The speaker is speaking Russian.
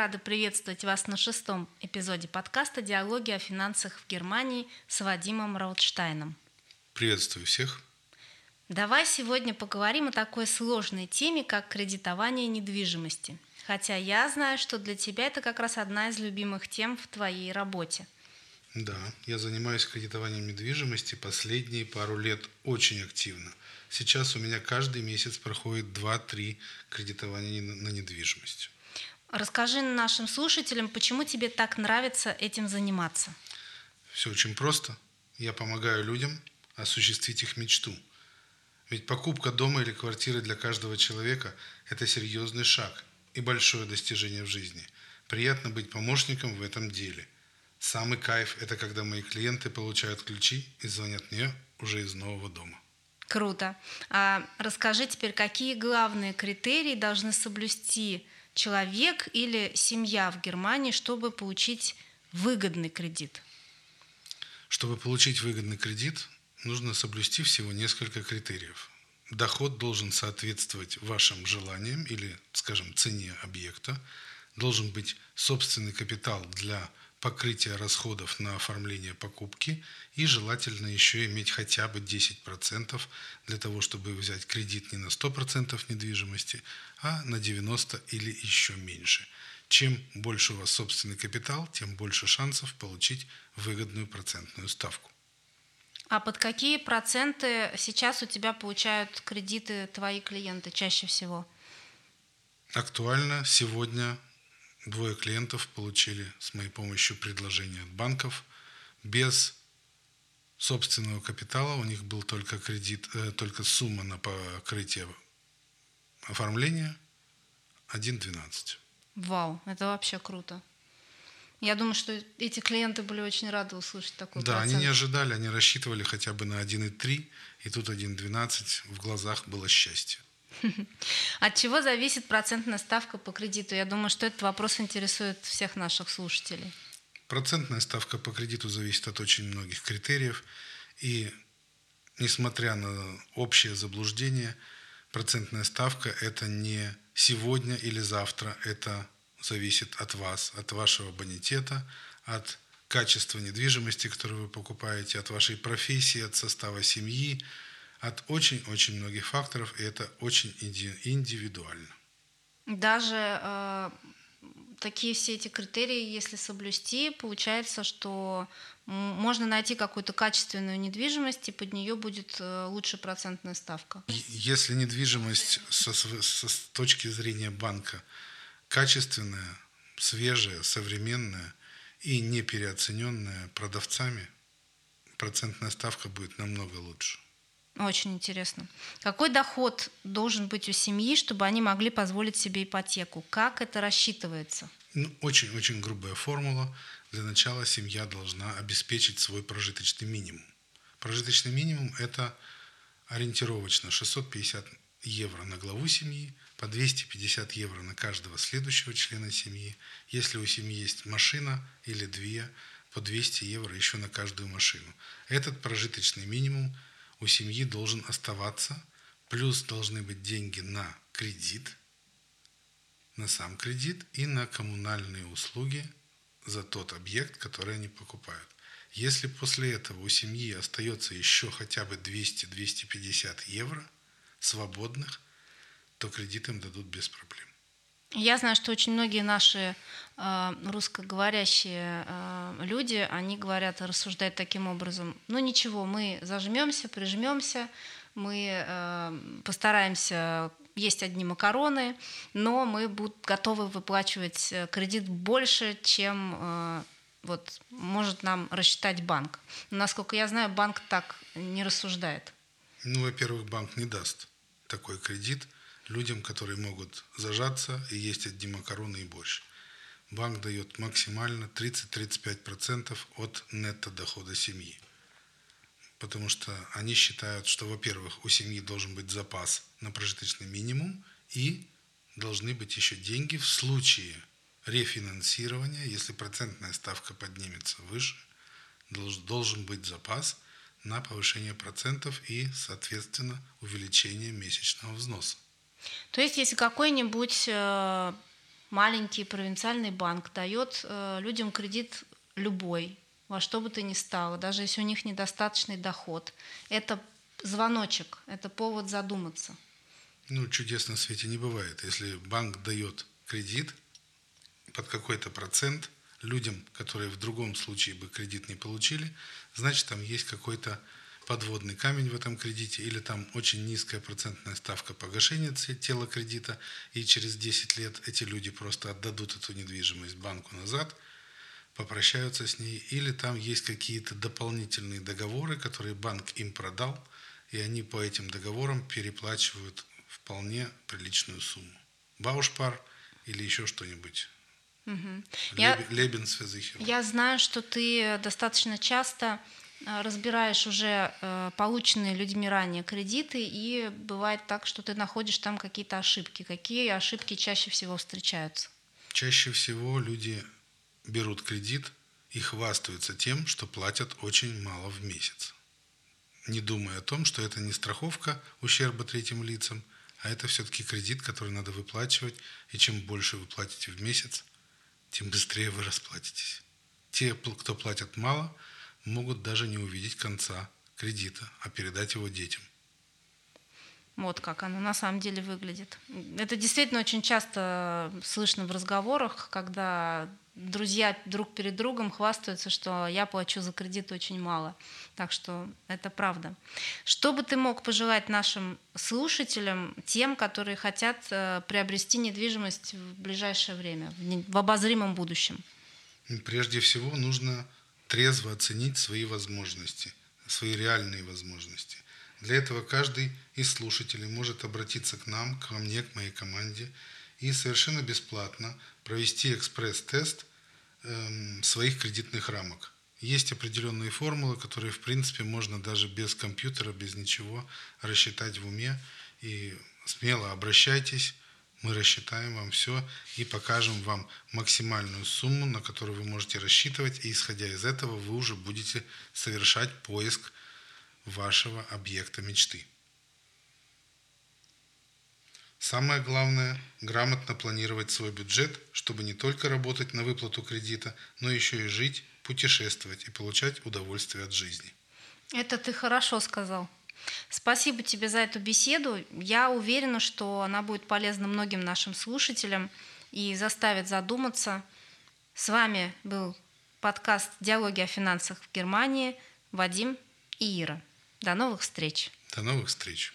рады приветствовать вас на шестом эпизоде подкаста «Диалоги о финансах в Германии» с Вадимом Раутштайном. Приветствую всех. Давай сегодня поговорим о такой сложной теме, как кредитование недвижимости. Хотя я знаю, что для тебя это как раз одна из любимых тем в твоей работе. Да, я занимаюсь кредитованием недвижимости последние пару лет очень активно. Сейчас у меня каждый месяц проходит 2-3 кредитования на недвижимость. Расскажи нашим слушателям, почему тебе так нравится этим заниматься. Все очень просто. Я помогаю людям осуществить их мечту. Ведь покупка дома или квартиры для каждого человека – это серьезный шаг и большое достижение в жизни. Приятно быть помощником в этом деле. Самый кайф – это когда мои клиенты получают ключи и звонят мне уже из нового дома. Круто. А расскажи теперь, какие главные критерии должны соблюсти человек или семья в Германии, чтобы получить выгодный кредит? Чтобы получить выгодный кредит, нужно соблюсти всего несколько критериев. Доход должен соответствовать вашим желаниям или, скажем, цене объекта. Должен быть собственный капитал для покрытия расходов на оформление покупки и желательно еще иметь хотя бы 10% для того, чтобы взять кредит не на 100% недвижимости, а на 90% или еще меньше. Чем больше у вас собственный капитал, тем больше шансов получить выгодную процентную ставку. А под какие проценты сейчас у тебя получают кредиты твои клиенты чаще всего? Актуально сегодня Двое клиентов получили с моей помощью предложение от банков без собственного капитала. У них был только кредит, э, только сумма на покрытие оформления 1,12. Вау, это вообще круто. Я думаю, что эти клиенты были очень рады услышать такой Да, процент. они не ожидали, они рассчитывали хотя бы на 1,3, и тут 1,12, в глазах было счастье. От чего зависит процентная ставка по кредиту? Я думаю, что этот вопрос интересует всех наших слушателей. Процентная ставка по кредиту зависит от очень многих критериев. И несмотря на общее заблуждение, процентная ставка – это не сегодня или завтра, это зависит от вас, от вашего бонитета, от качества недвижимости, которую вы покупаете, от вашей профессии, от состава семьи, от очень-очень многих факторов, и это очень индивидуально. Даже э, такие все эти критерии, если соблюсти, получается, что можно найти какую-то качественную недвижимость, и под нее будет э, лучше процентная ставка. Если недвижимость со, со, с точки зрения банка качественная, свежая, современная и не переоцененная продавцами, процентная ставка будет намного лучше. Очень интересно. Какой доход должен быть у семьи, чтобы они могли позволить себе ипотеку? Как это рассчитывается? Ну, очень-очень грубая формула. Для начала семья должна обеспечить свой прожиточный минимум. Прожиточный минимум – это ориентировочно 650 евро на главу семьи, по 250 евро на каждого следующего члена семьи. Если у семьи есть машина или две, по 200 евро еще на каждую машину. Этот прожиточный минимум – у семьи должен оставаться, плюс должны быть деньги на кредит, на сам кредит и на коммунальные услуги за тот объект, который они покупают. Если после этого у семьи остается еще хотя бы 200-250 евро свободных, то кредит им дадут без проблем. Я знаю, что очень многие наши э, русскоговорящие э, люди, они говорят, рассуждают таким образом, ну ничего, мы зажмемся, прижмемся, мы э, постараемся есть одни макароны, но мы будем готовы выплачивать кредит больше, чем вот, может нам рассчитать банк. Но, насколько я знаю, банк так не рассуждает. Ну, во-первых, банк не даст такой кредит – людям, которые могут зажаться и есть одни макароны и борщ. Банк дает максимально 30-35% от нетто дохода семьи. Потому что они считают, что, во-первых, у семьи должен быть запас на прожиточный минимум и должны быть еще деньги в случае рефинансирования, если процентная ставка поднимется выше, должен быть запас на повышение процентов и, соответственно, увеличение месячного взноса. То есть, если какой-нибудь э, маленький провинциальный банк дает э, людям кредит любой, во что бы то ни стало, даже если у них недостаточный доход. Это звоночек, это повод задуматься. Ну, чудес на свете не бывает. Если банк дает кредит под какой-то процент людям, которые в другом случае бы кредит не получили, значит, там есть какой-то подводный камень в этом кредите, или там очень низкая процентная ставка погашения тела кредита, и через 10 лет эти люди просто отдадут эту недвижимость банку назад, попрощаются с ней, или там есть какие-то дополнительные договоры, которые банк им продал, и они по этим договорам переплачивают вполне приличную сумму. Баушпар или еще что-нибудь. Угу. Лебенсвязыхер. Я знаю, что ты достаточно часто Э, разбираешь уже э, полученные людьми ранее кредиты, и бывает так, что ты находишь там какие-то ошибки. Какие ошибки чаще всего встречаются? Чаще всего люди берут кредит и хвастаются тем, что платят очень мало в месяц, не думая о том, что это не страховка ущерба третьим лицам, а это все-таки кредит, который надо выплачивать, и чем больше вы платите в месяц, тем быстрее вы расплатитесь. Те, кто платят мало – могут даже не увидеть конца кредита, а передать его детям. Вот как оно на самом деле выглядит. Это действительно очень часто слышно в разговорах, когда друзья друг перед другом хвастаются, что я плачу за кредит очень мало. Так что это правда. Что бы ты мог пожелать нашим слушателям, тем, которые хотят э, приобрести недвижимость в ближайшее время, в обозримом будущем? Прежде всего нужно трезво оценить свои возможности, свои реальные возможности. Для этого каждый из слушателей может обратиться к нам, ко мне, к моей команде и совершенно бесплатно провести экспресс-тест э, своих кредитных рамок. Есть определенные формулы, которые, в принципе, можно даже без компьютера, без ничего рассчитать в уме. И смело обращайтесь, мы рассчитаем вам все и покажем вам максимальную сумму, на которую вы можете рассчитывать, и исходя из этого вы уже будете совершать поиск вашего объекта мечты. Самое главное – грамотно планировать свой бюджет, чтобы не только работать на выплату кредита, но еще и жить, путешествовать и получать удовольствие от жизни. Это ты хорошо сказал. Спасибо тебе за эту беседу. Я уверена, что она будет полезна многим нашим слушателям и заставит задуматься. С вами был подкаст «Диалоги о финансах в Германии» Вадим и Ира. До новых встреч. До новых встреч.